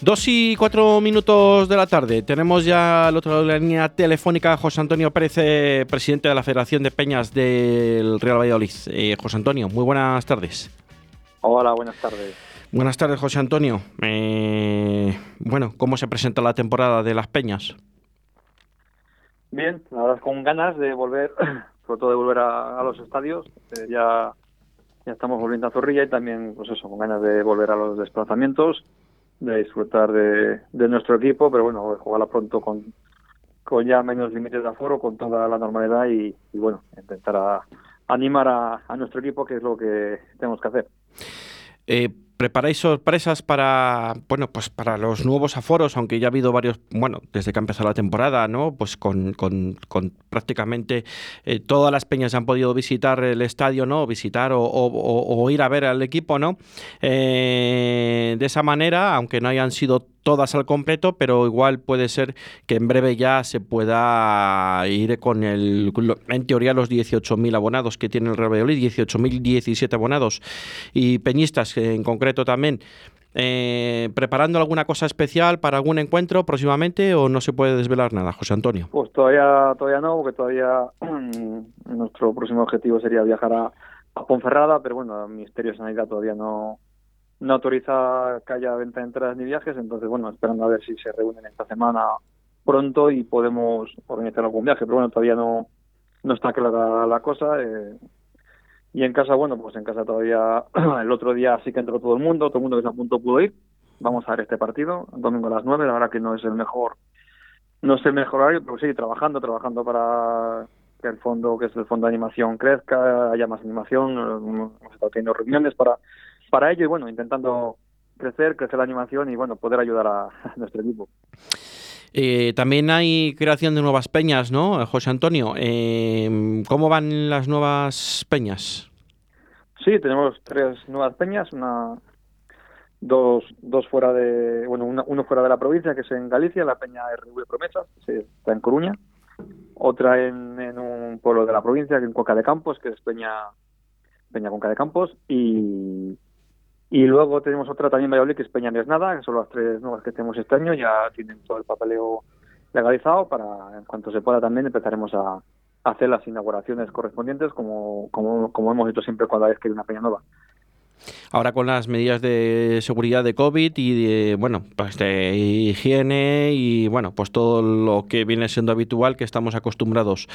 Dos y cuatro minutos de la tarde. Tenemos ya al otro lado de la línea telefónica José Antonio Pérez, eh, presidente de la Federación de Peñas del Real Valladolid. Eh, José Antonio, muy buenas tardes. Hola, buenas tardes. Buenas tardes, José Antonio. Eh, bueno, ¿cómo se presenta la temporada de las Peñas? Bien, la verdad con ganas de volver, sobre todo de volver a, los estadios. ya, ya estamos volviendo a Zorrilla y también, pues eso, con ganas de volver a los desplazamientos de disfrutar de, nuestro equipo, pero bueno, jugarla pronto con, con ya menos límites de aforo, con toda la normalidad y, bueno, intentar animar a, a, nuestro equipo, que es lo que tenemos que hacer. Eh, ¿Preparáis sorpresas para, bueno, pues para los nuevos aforos, aunque ya ha habido varios, bueno, desde que ha empezado la temporada, ¿no? Pues con, con, prácticamente eh, todas las peñas han podido visitar el estadio, ¿no? Visitar o, ir a ver al equipo, ¿no? Eh, de esa manera, aunque no hayan sido todas al completo, pero igual puede ser que en breve ya se pueda ir con el, en teoría, los 18.000 abonados que tiene el Real Valladolid, 18.017 abonados y peñistas en concreto también. Eh, ¿Preparando alguna cosa especial para algún encuentro próximamente o no se puede desvelar nada, José Antonio? Pues todavía todavía no, porque todavía nuestro próximo objetivo sería viajar a, a Ponferrada, pero bueno, el Ministerio de Sanidad todavía no, no autoriza que haya venta de entradas ni viajes, entonces bueno, esperando a ver si se reúnen esta semana pronto y podemos organizar algún viaje, pero bueno, todavía no, no está clara la cosa. Eh, y en casa, bueno, pues en casa todavía el otro día sí que entró todo el mundo, todo el mundo que se apuntó pudo ir. Vamos a ver este partido, domingo a las 9, la verdad que no es el mejor no es el mejor horario, pero sí, trabajando, trabajando para que el fondo, que es el fondo de animación, crezca, haya más animación, hemos estado teniendo reuniones para para ello y bueno, intentando crecer, crecer la animación y bueno, poder ayudar a, nuestro equipo. Eh, también hay creación de nuevas peñas, ¿no, José Antonio? Eh, ¿Cómo van las nuevas peñas? Sí, tenemos tres nuevas peñas, una, dos, dos fuera de, bueno, uno fuera de la provincia, que es en Galicia, la peña RV Promesas, que está en Coruña, otra en, en, un pueblo de la provincia, que en Cuenca de Campos, que es Peña, Peña Cuenca de Campos, y, y luego tenemos otra también Valladolid, que es Peña Nada, que son las tres nuevas que tenemos este año, ya tienen todo el papeleo legalizado para, en cuanto se pueda también, empezaremos a, hacer las inauguraciones correspondientes como, como, como hemos hecho siempre cuando vez que hay una peña nueva. Ahora con las medidas de seguridad de COVID y de, bueno, pues de higiene y bueno, pues todo lo que viene siendo habitual que estamos acostumbrados.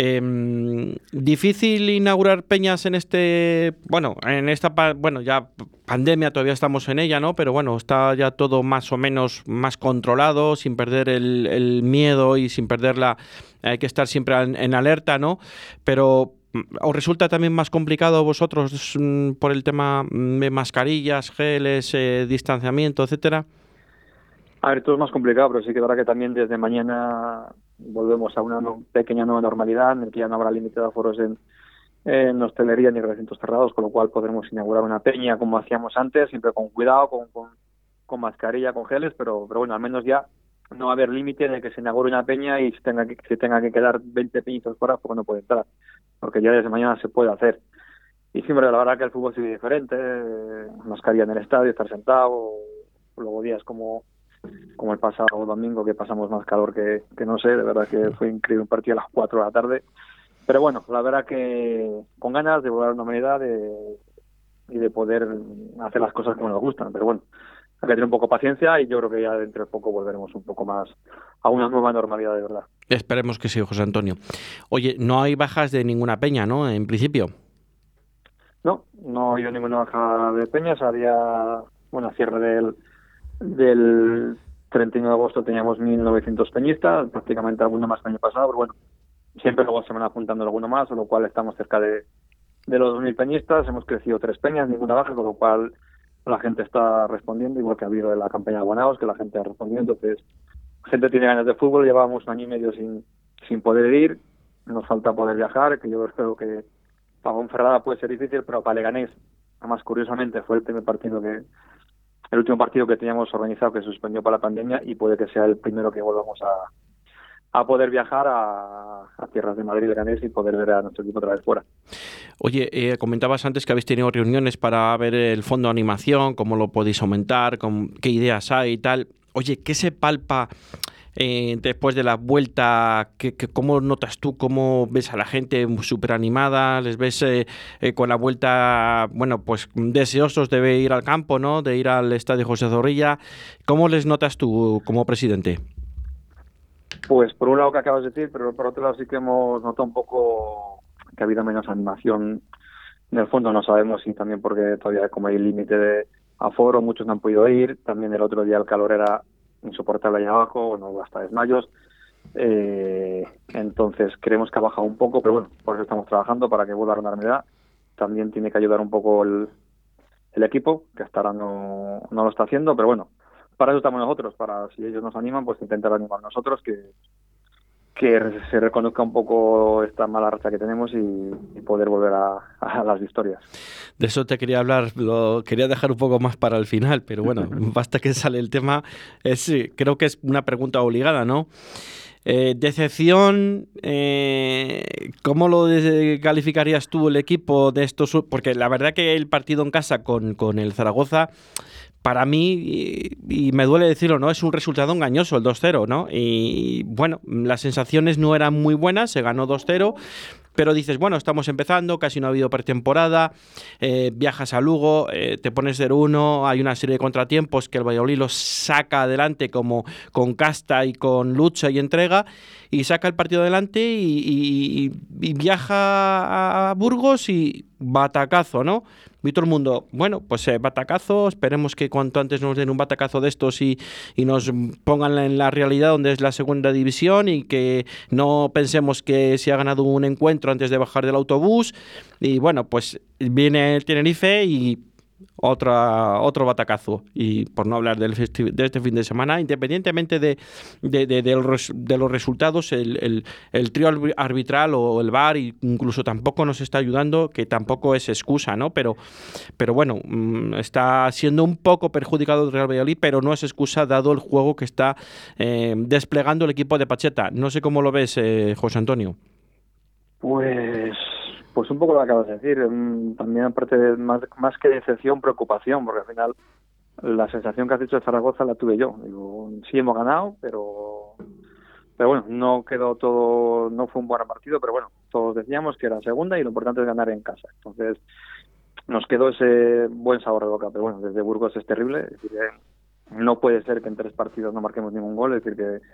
Eh, difícil inaugurar peñas en este, bueno, en esta, bueno, ya pandemia todavía estamos en ella, ¿no? Pero bueno, está ya todo más o menos más controlado, sin perder el, miedo y sin perder la, hay que estar siempre en, alerta, ¿no? Pero mm, ¿Os resulta también más complicado vosotros mm, por el tema de mascarillas, geles, eh, distanciamiento, etcétera? A ver, todo es más complicado, pero sí que es verdad que también desde mañana volvemos a una pequeña nueva normalidad en el que ya no habrá límite de aforos en, hostelería ni recintos cerrados, con lo cual podremos inaugurar una peña como hacíamos antes, siempre con cuidado, con, con, mascarilla, con geles, pero, pero bueno, al menos ya no va a haber límite de que se inaugure una peña y se tenga que, se tenga que quedar 20 peñitos fuera porque no puede entrar, porque ya desde mañana se puede hacer. Y siempre la verdad que el fútbol sigue diferente, mascarilla en el estadio, estar sentado, luego días como como el pasado domingo que pasamos más calor que, que no sé, de verdad que fue increíble un partido a las 4 de la tarde. Pero bueno, la verdad que con ganas de volver a una humanidad y de poder hacer las cosas como nos gustan. Pero bueno, hay que tener un poco paciencia y yo creo que ya dentro de poco volveremos un poco más a una nueva normalidad de verdad. Esperemos que sí, José Antonio. Oye, no hay bajas de ninguna peña, ¿no? En principio. No, no ha habido ninguna baja de peñas. Había, bueno, cierre del, del 31 de agosto teníamos 1.900 peñistas, prácticamente alguno más que el año pasado, pero bueno, siempre luego se van apuntando alguno más, con lo cual estamos cerca de, de los 2.000 peñistas, hemos crecido tres peñas, ninguna baja, con lo cual la gente está respondiendo, igual que ha habido en la campaña de Guanaos, que la gente ha respondido, entonces la gente tiene ganas de fútbol, llevábamos un año y medio sin, sin poder ir, nos falta poder viajar, que yo creo que para Gonferrada puede ser difícil, pero para Leganés, además curiosamente fue el primer partido que, el último partido que teníamos organizado que se suspendió para la pandemia y puede que sea el primero que volvamos a, a poder viajar a, tierras de Madrid Leganés y poder ver a nuestro equipo otra vez fuera. Oye, eh, comentabas antes que habéis tenido reuniones para ver el fondo de animación, cómo lo podéis aumentar, con, qué ideas hay y tal. Oye, ¿qué se palpa eh, después de la vuelta? ¿qué, cómo notas tú? ¿Cómo ves a la gente súper animada? ¿Les ves eh, con la vuelta, bueno, pues deseosos de ir al campo, ¿no? De ir al estadio José Zorrilla. ¿Cómo les notas tú como presidente? Pues por un lado que acabas de decir, pero por otro lado sí que hemos notado un poco que ha habido menos animación. En el fondo no sabemos si también porque todavía como hay límite de aforo, muchos no han podido ir. También el otro día el calor era insoportable allá abajo, bueno, hasta desmayos. Eh, entonces creemos que ha bajado un poco, pero bueno, por eso estamos trabajando para que vuelva a la normalidad. También tiene que ayudar un poco el, el equipo, que hasta ahora no, no lo está haciendo, pero bueno, para eso estamos nosotros, para si ellos nos animan, pues intentar animar nosotros que, que se reconozca un poco esta mala racha que tenemos y, poder volver a, las victorias. De eso te quería hablar, lo quería dejar un poco más para el final, pero bueno, basta que sale el tema. Es, creo que es una pregunta obligada, ¿no? Eh, decepción, eh, ¿cómo lo calificarías tú el equipo de estos? Porque la verdad que el partido en casa con, con el Zaragoza para mí, y, me duele decirlo, ¿no? Es un resultado engañoso el 2-0, ¿no? Y bueno, las sensaciones no eran muy buenas, se ganó 2-0, pero dices, bueno, estamos empezando, casi no ha habido pretemporada, eh, viajas a Lugo, eh, te pones 0-1, hay una serie de contratiempos que el Valladolid los saca adelante como con casta y con lucha y entrega, y saca el partido adelante y, viaja a Burgos y batacazo, ¿no? Y todo el mundo, bueno, pues eh, batacazo, esperemos que cuanto antes nos den un batacazo de estos y, y nos pongan en la realidad donde es la segunda división y que no pensemos que se ha ganado un encuentro antes de bajar del autobús. Y bueno, pues viene el Tenerife y otra, otro batacazo. Y por no hablar del de este fin de semana, independientemente de, de, los resultados, el, el, trío arbitral o el VAR incluso tampoco nos está ayudando, que tampoco es excusa, ¿no? Pero, pero bueno, mm, está siendo un poco perjudicado el Real Valladolid, pero no es excusa dado el juego que está eh, desplegando el equipo de Pacheta. No sé cómo lo ves, eh, José Antonio. Pues pues un poco lo que acabas de decir. También aparte de más, más que decepción, preocupación, porque al final la sensación que has dicho de Zaragoza la tuve yo. Digo, sí hemos ganado, pero pero bueno, no quedó todo, no fue un buen partido, pero bueno, todos decíamos que era segunda y lo importante es ganar en casa. Entonces nos quedó ese buen sabor de boca, pero bueno, desde Burgos es terrible. Es decir, no puede ser que en tres partidos no marquemos ningún gol, es decir, que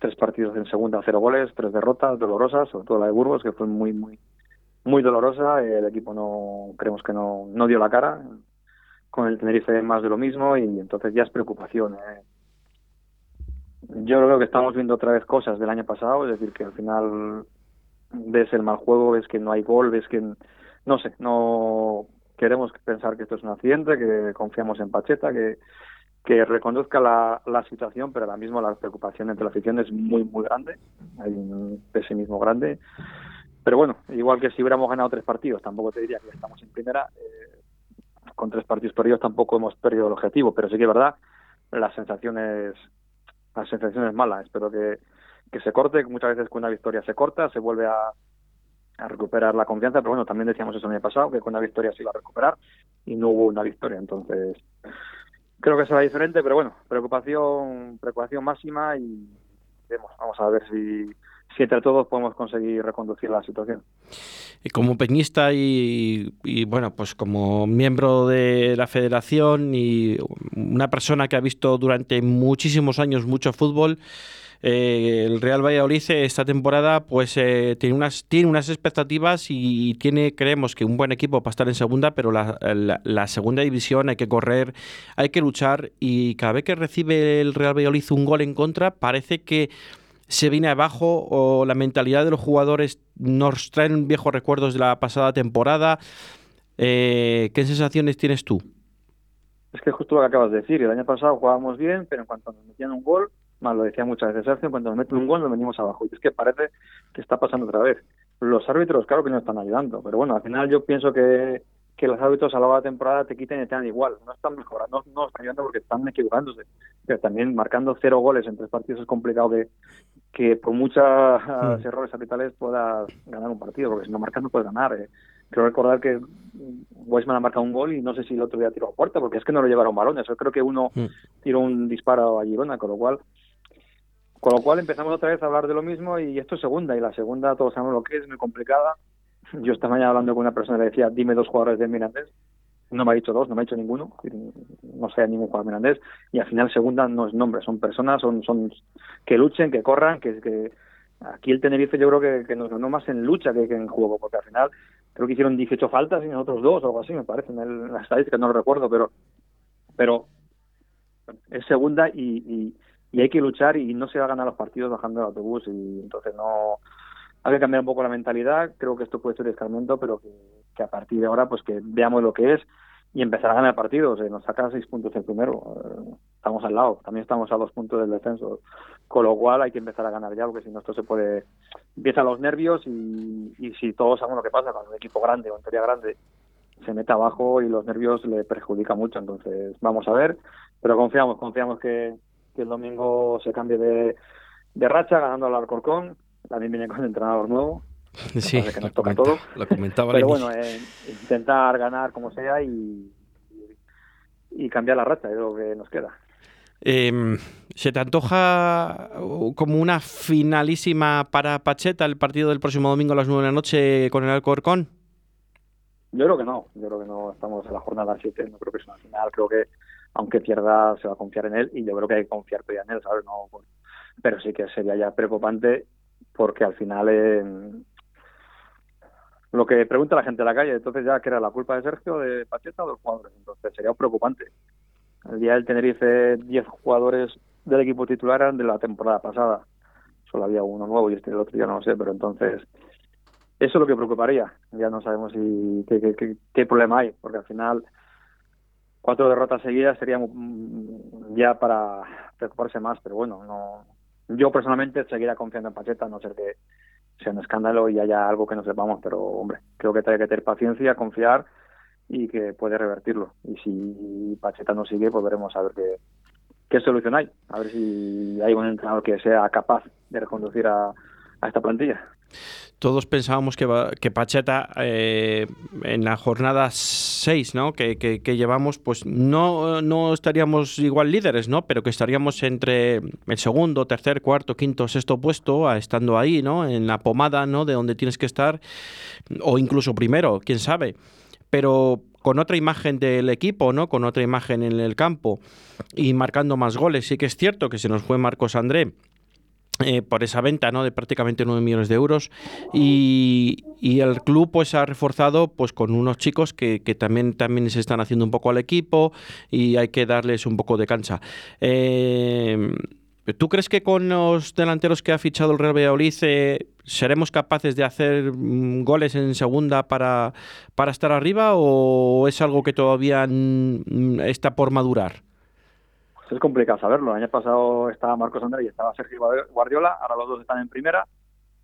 tres partidos en segunda, cero goles, tres derrotas dolorosas, sobre todo la de Burgos, que fue muy, muy, muy dolorosa. El equipo no creemos que no, no dio la cara. Con el Tenerife más de lo mismo y entonces ya es preocupación. ¿eh? Yo creo que estamos viendo otra vez cosas del año pasado, es decir, que al final ves el mal juego, ves que no hay gol, ves que no sé, no queremos pensar que esto es un accidente, que confiamos en Pacheta, que, que reconozca la, la situación, pero ahora mismo la preocupación entre la afición es muy, muy grande, hay un pesimismo grande pero bueno, igual que si hubiéramos ganado tres partidos, tampoco te diría que estamos en primera. Eh, con tres partidos perdidos tampoco hemos perdido el objetivo, pero sí que es verdad, las sensaciones, las sensaciones malas. Espero que, que se corte, muchas veces con una victoria se corta, se vuelve a, a recuperar la confianza, pero bueno, también decíamos eso el año pasado, que con una victoria se iba a recuperar y no hubo una victoria. Entonces, creo que será diferente, pero bueno, preocupación, preocupación máxima y vemos, vamos a ver si si entre todos podemos conseguir reconducir la situación. Y como peñista y, bueno, pues como miembro de la federación y una persona que ha visto durante muchísimos años mucho fútbol, eh, el Real Valladolid esta temporada pues eh, tiene unas tiene unas expectativas y tiene creemos que un buen equipo para estar en segunda pero la, la, segunda división hay que correr hay que luchar y cada vez que recibe el Real Valladolid un gol en contra parece que se viene abajo o la mentalidad de los jugadores nos traen viejos recuerdos de la pasada temporada. Eh, ¿Qué sensaciones tienes tú? Es que justo lo que acabas de decir, el año pasado jugábamos bien, pero en cuanto nos metían un gol, más lo decía muchas veces Sergio, en cuanto nos meten un gol nos venimos abajo. Y es que parece que está pasando otra vez. Los árbitros, claro que no están ayudando, pero bueno, al final yo pienso que que los árbitros a lo largo de la temporada te quiten y te dan igual. No están mejorando, no, están ayudando porque están equivocándose. Pero también marcando cero goles en tres partidos es complicado que, que por muchos mm. errores capitales puedas ganar un partido, porque si no marcas no puedes ganar. Eh. Quiero recordar que Weisman ha marcado un gol y no sé si el otro día tiró a puerta, porque es que no lo llevaron balones. Yo creo que uno mm. tiró un disparo a Girona, con lo cual con lo cual empezamos otra vez a hablar de lo mismo y esto es segunda, y la segunda todos sabemos lo que es, muy complicada. Yo esta mañana hablando con una persona le decía, dime dos jugadores de Mirandés, no me ha dicho dos, no me ha dicho ninguno, no sé ningún jugador Mirandés, y al final segunda no es nombre, son personas, son, son que luchen, que corran, que, que aquí el Tenerife yo creo que, nos ganó más en lucha que, en juego, porque al final creo que hicieron 18 faltas y nosotros dos o algo así, me parece, en, las estadísticas no lo recuerdo, pero pero es segunda y, y, hay que luchar y no se va a ganar los partidos bajando el autobús y entonces no hay que cambiar un poco la mentalidad, creo que esto puede ser escarmiento, pero que, a partir de ahora pues que veamos lo que es y empezar a ganar partidos, eh, nos saca seis puntos el primero, eh, estamos al lado, también estamos a dos puntos del descenso, con lo cual hay que empezar a ganar ya, porque si no esto se puede, empiezan los nervios y, y si todos sabemos lo que pasa cuando un equipo grande o en teoría grande se mete abajo y los nervios le perjudican mucho, entonces vamos a ver, pero confiamos, confiamos que, el domingo se cambie de, de racha ganando al Alcorcón, también viene con el entrenador nuevo, Sí, que nos toca todo. Lo comentaba Pero bueno, eh, intentar ganar como sea y, y cambiar la racha es lo que nos queda. Em, ¿Se te antoja uh, como una finalísima para Pacheta el partido del próximo domingo a las 9 de la noche con el Alcorcón? Yo creo que no, yo creo que no estamos en la jornada 7, no creo que sea una final, creo que aunque pierda se va a confiar en él y yo creo que hay que confiar todavía en él, ¿sabes? No, pero sí que sería ya preocupante porque al final lo que pregunta la gente en la calle, entonces ya que era la culpa de Sergio, de Pacheta o de los jugadores, entonces sería preocupante. El día del Tenerife, 10 jugadores del equipo titular eran de la temporada pasada, solo había uno nuevo y este el otro ya no lo sé, pero entonces eso es lo que preocuparía. Ya no sabemos si qué, qué, problema hay, porque al final cuatro derrotas seguidas sería ya para preocuparse más, pero bueno, no. Yo personalmente seguiría confiando en Pacheta, a no ser que sea un escándalo y haya algo que no sepamos, pero hombre, creo que hay que tener paciencia, confiar y que puede revertirlo. Y si Pacheta no sigue, pues veremos a ver qué, qué solución hay, a ver si hay un entrenador que sea capaz de reconducir a, a esta plantilla todos pensábamos que, que Pacheta eh, en la jornada 6 ¿no? Que, que, llevamos, pues no, no estaríamos igual líderes, ¿no? pero que estaríamos entre el segundo, tercer, cuarto, quinto, sexto puesto, estando ahí, ¿no? en la pomada ¿no? de donde tienes que estar, o incluso primero, quién sabe. Pero con otra imagen del equipo, ¿no? Con otra imagen en el campo y marcando más goles. Sí que es cierto que se nos fue Marcos André eh, por esa venta ¿no? de prácticamente 9 millones de euros y, el club pues ha reforzado pues con unos chicos que, también, también se están haciendo un poco al equipo y hay que darles un poco de cancha. Eh, ¿Tú crees que con los delanteros que ha fichado el Real Valladolid eh, seremos capaces de hacer mm, goles en segunda para, para estar arriba o es algo que todavía mm, está por madurar? Es complicado saberlo. El año pasado estaba Marcos Andrés y estaba Sergio Guardiola, ahora los dos están en primera.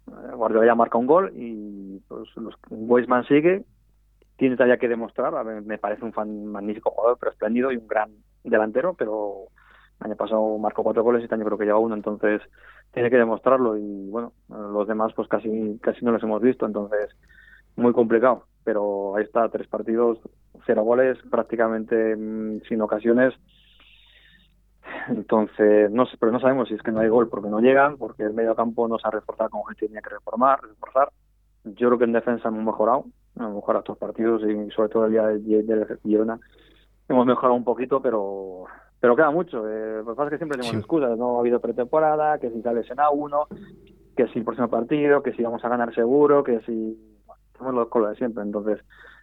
Eh, Guardiola ya marca un gol y pues los Weisman sigue. Tiene todavía que demostrar. me parece un fan magnífico jugador, pero espléndido y un gran delantero, pero el año pasado marcó cuatro goles y este año creo que lleva uno, entonces tiene que demostrarlo y bueno, los demás pues casi casi no los hemos visto, entonces muy complicado, pero ahí está, tres partidos, cero goles, prácticamente mm, sin ocasiones, entonces, no sé, pero no sabemos si es que no hay gol porque no llegan, porque el medio campo no se ha reforzado como gente tenía que reformar, reforzar. Yo creo que en defensa hemos mejorado, hemos mejorado estos partidos y sobre todo el día de, de Girona hemos mejorado un poquito, pero pero queda mucho. Eh, lo que pasa es que siempre tenemos excusas, no ha habido pretemporada, que si sale a uno, que si el próximo partido, que si vamos a ganar seguro, que si... Bueno, tenemos los colos de siempre, entonces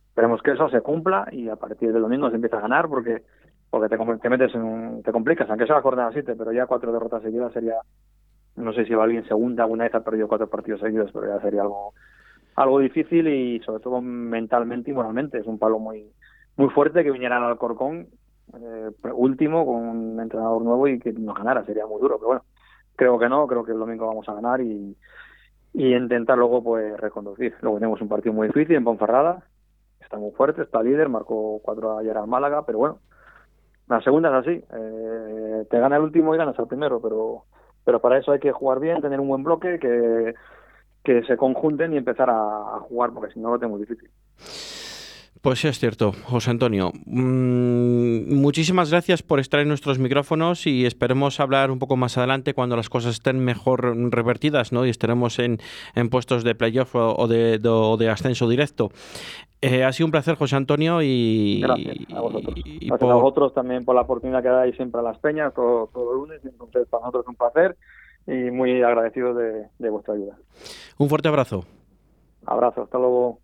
esperemos que eso se cumpla y a partir del domingo se empieza a ganar porque porque te, te metes en un, te complicas, aunque sea la jornada 7, pero ya cuatro derrotas seguidas sería, no sé si va alguien segunda, alguna vez ha perdido cuatro partidos seguidos, pero ya sería algo algo difícil y sobre todo mentalmente y moralmente. Es un palo muy muy fuerte que viniera al Alcorcón eh, último con un entrenador nuevo y que nos ganara, sería muy duro, pero bueno, creo que no, creo que el domingo vamos a ganar y, y intentar luego pues reconducir. Luego tenemos un partido muy difícil en Ponferrada, está muy fuerte, está líder, marcó cuatro ayer al Málaga, pero bueno, la segunda es así, eh, te gana el último y ganas al primero, pero Pero para eso hay que jugar bien, tener un buen bloque, que, que se conjunten y empezar a, jugar, porque si no lo tengo difícil. Pues sí, es cierto, José Antonio. Mm, muchísimas gracias por estar en nuestros micrófonos y esperemos hablar un poco más adelante cuando las cosas estén mejor revertidas ¿no? y estaremos en, en puestos de playoff o de, de, de ascenso directo. Eh, ha sido un placer, José Antonio. Y, gracias a vosotros. Y gracias por... a vosotros también por la oportunidad que dais siempre a las peñas, todo, todo lunes. Entonces, para nosotros es un placer y muy agradecido de, de vuestra ayuda. Un fuerte abrazo. Abrazo, hasta luego.